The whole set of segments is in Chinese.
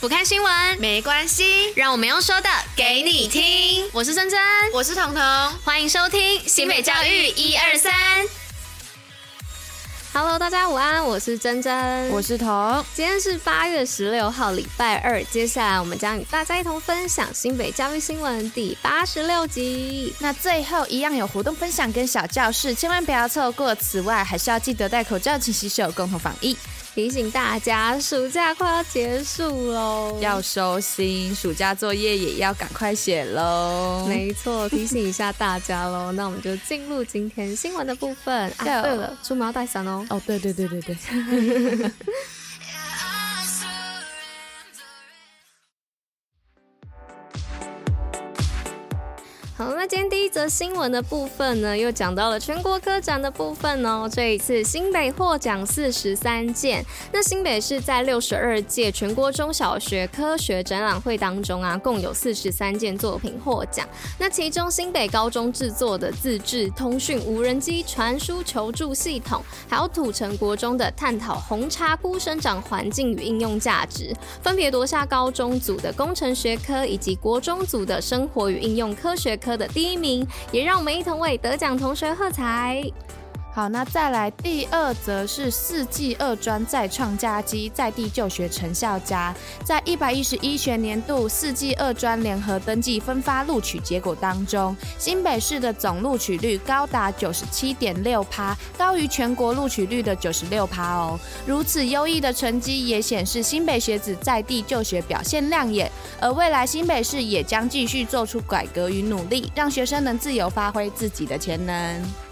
不看新闻没关系，让我们用说的给你听。我是珍珍，我是彤彤，欢迎收听新北教育一二三。Hello，大家午安，我是珍珍，我是彤。今天是八月十六号，礼拜二。接下来我们将与大家一同分享新北教育新闻第八十六集。那最后一样有活动分享跟小教室，千万不要错过。此外，还是要记得戴口罩、勤洗手，共同防疫。提醒大家，暑假快要结束喽，要收心，暑假作业也要赶快写喽。没错，提醒一下大家喽。那我们就进入今天新闻的部分。对，啊，对了，出门要带伞哦。哦，对对对对对。好，那今天第一则新闻的部分呢，又讲到了全国科展的部分哦。这一次新北获奖四十三件，那新北市在六十二届全国中小学科学展览会当中啊，共有四十三件作品获奖。那其中新北高中制作的自制通讯无人机传输求助系统，还有土城国中的探讨红茶菇生长环境与应用价值，分别夺下高中组的工程学科以及国中组的生活与应用科学。科的第一名，也让我们一同为得奖同学喝彩。好，那再来第二则是四技二专再创佳绩，在地就学成效佳。在一百一十一学年度四技二专联合登记分发录取结果当中，新北市的总录取率高达九十七点六趴，高于全国录取率的九十六趴哦。如此优异的成绩也显示新北学子在地就学表现亮眼，而未来新北市也将继续做出改革与努力，让学生能自由发挥自己的潜能。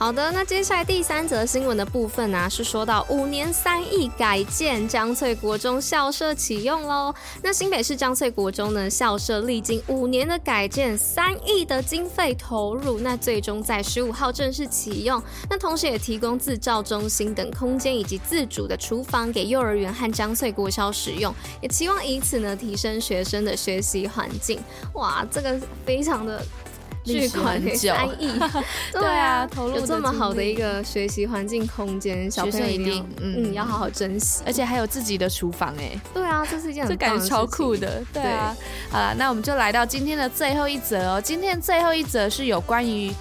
好的，那接下来第三则新闻的部分呢、是说到五年三亿改建江翠国中校舍启用喽。那新北市江翠国中呢，校舍历经五年的改建，三亿的经费投入，那最终在十五号正式启用。那同时也提供自照中心等空间以及自主的厨房给幼儿园和江翠国小使用，也期望以此呢提升学生的学习环境。哇，这个非常的。巨款三亿，对啊，投入这么好的一个学习环境空间，小朋友一定嗯，嗯。要好好珍惜，而且还有自己的厨房哎，对啊，这是一件 很这感觉超酷的，对啊，好了，那我们就来到今天的最后一则哦，今天最后一则是有关于。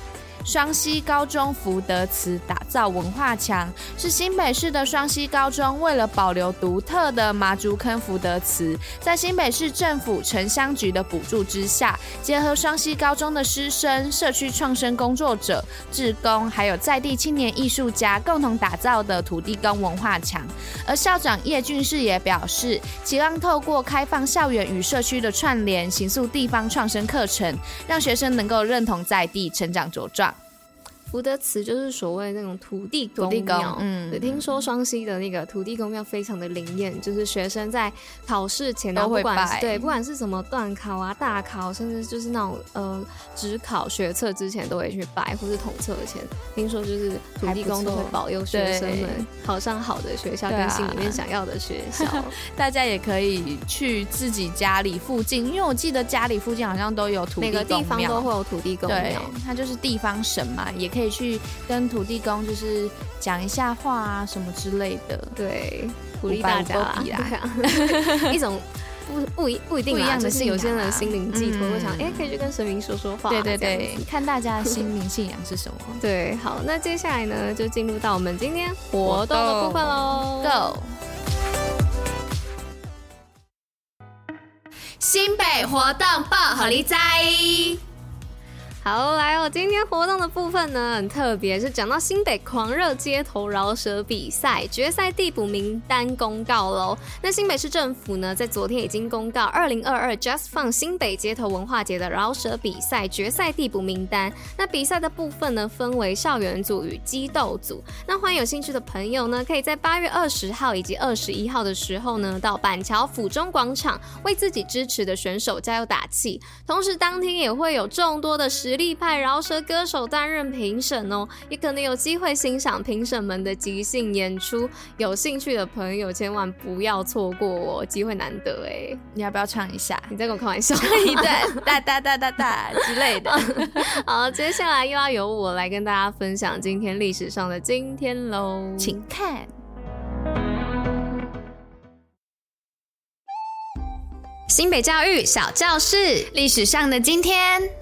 双溪高中福德祠打造文化墙，是新北市的双溪高中为了保留独特的麻竹坑福德祠，在新北市政府城乡局的补助之下，结合双溪高中的师生、社区创生工作者、志工，还有在地青年艺术家共同打造的土地公文化墙。而校长叶俊士也表示，期望透过开放校园与社区的串联，形塑地方创生课程，让学生能够认同在地，成长茁壮。福德祠就是所谓那种土地公庙，嗯，对，听说双溪的那个土地公庙非常的灵验，就是学生在考试前都会拜，对，不管是什么段考啊、大考，甚至就是那种呃只考学测之前都会去拜，或是统测前，听说就是土地公都会保佑学生们考上好的学校，跟心里面想要的学校。啊、大家也可以去自己家里附近，因为我记得家里附近好像都有土地公庙，每个地方都会有土地公庙，它就是地方神嘛，也可以。可以去跟土地公就是讲一下话啊什么之类的，对，鼓励大家啊，一种不不一不一定一样的信，有些人的心灵寄托，会想哎，可以去跟神明说说话，对对对，看大家的心灵信仰是什么。对，好，那接下来呢，就进入到我们今天活动的部分喽，Go！新北活动报虎哩知。好，来哦！今天活动的部分呢，很特别，是讲到新北狂热街头饶舌比赛决赛递补名单公告喽。那新北市政府呢，在昨天已经公告二零二二 Just Fun 新北街头文化节的饶舌比赛决赛递补名单。那比赛的部分呢，分为校园组与激斗组。那欢迎有兴趣的朋友呢，可以在八月二十号以及二十一号的时候呢，到板桥府中广场为自己支持的选手加油打气。同时，当天也会有众多的实力派饶舌歌手担任评审哦，也可能有机会欣赏评审们的即兴演出。有兴趣的朋友千万不要错过哦，机会难得哎！你要不要唱一下？你在跟我开玩笑？一段哒哒哒哒哒之类的。好，接下来又要由我来跟大家分享今天历史上的今天喽，请看。新北教育小教室，历史上的今天。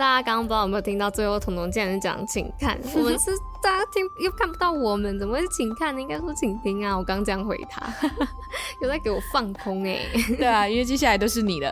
大家刚刚不知道有没有听到最后，彤彤竟然是讲请看，我们是大家听又看不到我们，怎么会是请看呢？应该说请听啊！我刚这样回他，有在给我放空哎、欸。对啊，因为接下来都是你了。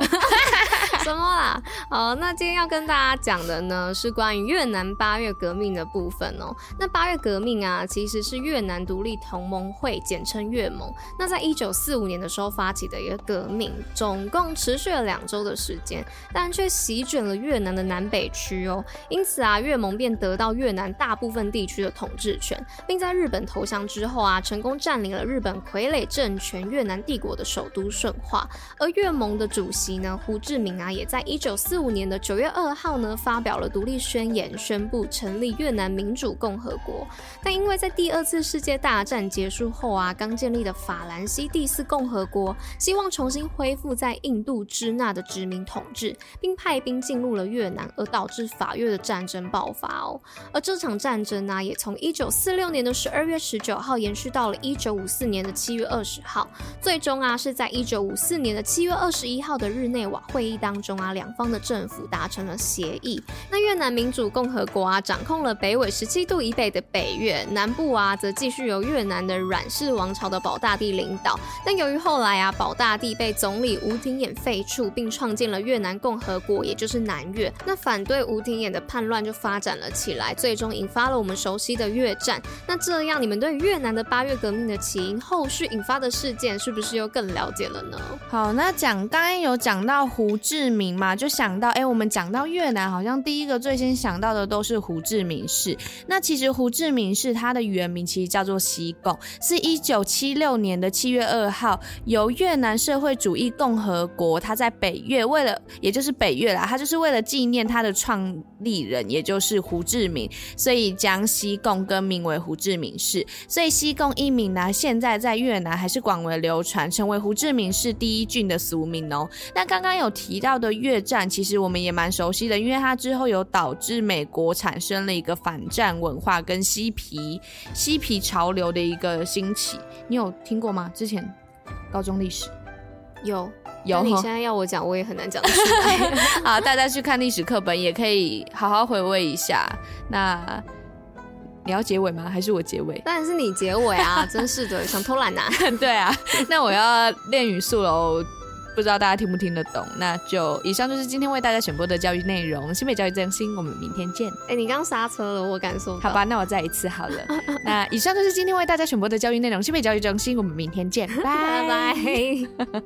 什么啦？好，那今天要跟大家讲的呢，是关于越南八月革命的部分哦。那八月革命啊，其实是越南独立同盟会，简称越盟。那在一九四五年的时候发起的一个革命，总共持续了两周的时间，但却席卷了越南的南北区哦。因此啊，越盟便得到越南大部分地区的统治权，并在日本投降之后啊，成功占领了日本傀儡政权越南帝国的首都顺化。而越盟的主席呢，胡志明啊。也在一九四五年的九月二号呢，发表了独立宣言，宣布成立越南民主共和国。但因为在第二次世界大战结束后啊，刚建立的法兰西第四共和国希望重新恢复在印度支那的殖民统治，并派兵进入了越南，而导致法越的战争爆发哦。而这场战争呢、也从一九四六年的十二月十九号延续到了一九五四年的七月二十号，最终啊是在一九五四年的七月二十一号的日内瓦会议当中。中啊，两方的政府达成了协议。那越南民主共和国啊，掌控了北纬十七度以北的北越，南部啊，则继续由越南的阮氏王朝的保大帝领导。但由于后来啊，保大帝被总理吴廷琰废黜，并创建了越南共和国，也就是南越。那反对吴廷琰的叛乱就发展了起来，最终引发了我们熟悉的越战。那这样，你们对越南的八月革命的起因、后续引发的事件，是不是又更了解了呢？好，那讲刚刚有讲到胡志明名嘛，就想到，哎、我们讲到越南，好像第一个最先想到的都是胡志明市。那其实胡志明市它的原名其实叫做西贡，是一九七六年的七月二号，由越南社会主义共和国，它在北越，为了也就是北越啦，它就是为了纪念它的创立人，也就是胡志明，所以将西贡更名为胡志明市。所以西贡一名呢，现在在越南还是广为流传，成为胡志明市第一郡的俗名哦。那刚刚有提到的越战，其实我们也蛮熟悉的，因为它之后有导致美国产生了一个反战文化跟嬉皮嬉皮潮流的一个兴起。你有听过吗？之前高中历史有有，你现在要我讲，我也很难讲出来。好，大家去看历史课本，也可以好好回味一下。那你要结尾吗？还是我结尾？当然是你结尾啊！真是的，想偷懒呐？对啊，那我要练语速喽。不知道大家听不听得懂？那就以上就是今天为大家选播的教育内容。新北教育中心，我们明天见。哎、欸，你刚刹车了，我感受。好吧，那我再一次好了。那以上就是今天为大家选播的教育内容。新北教育中心，我们明天见，拜 拜。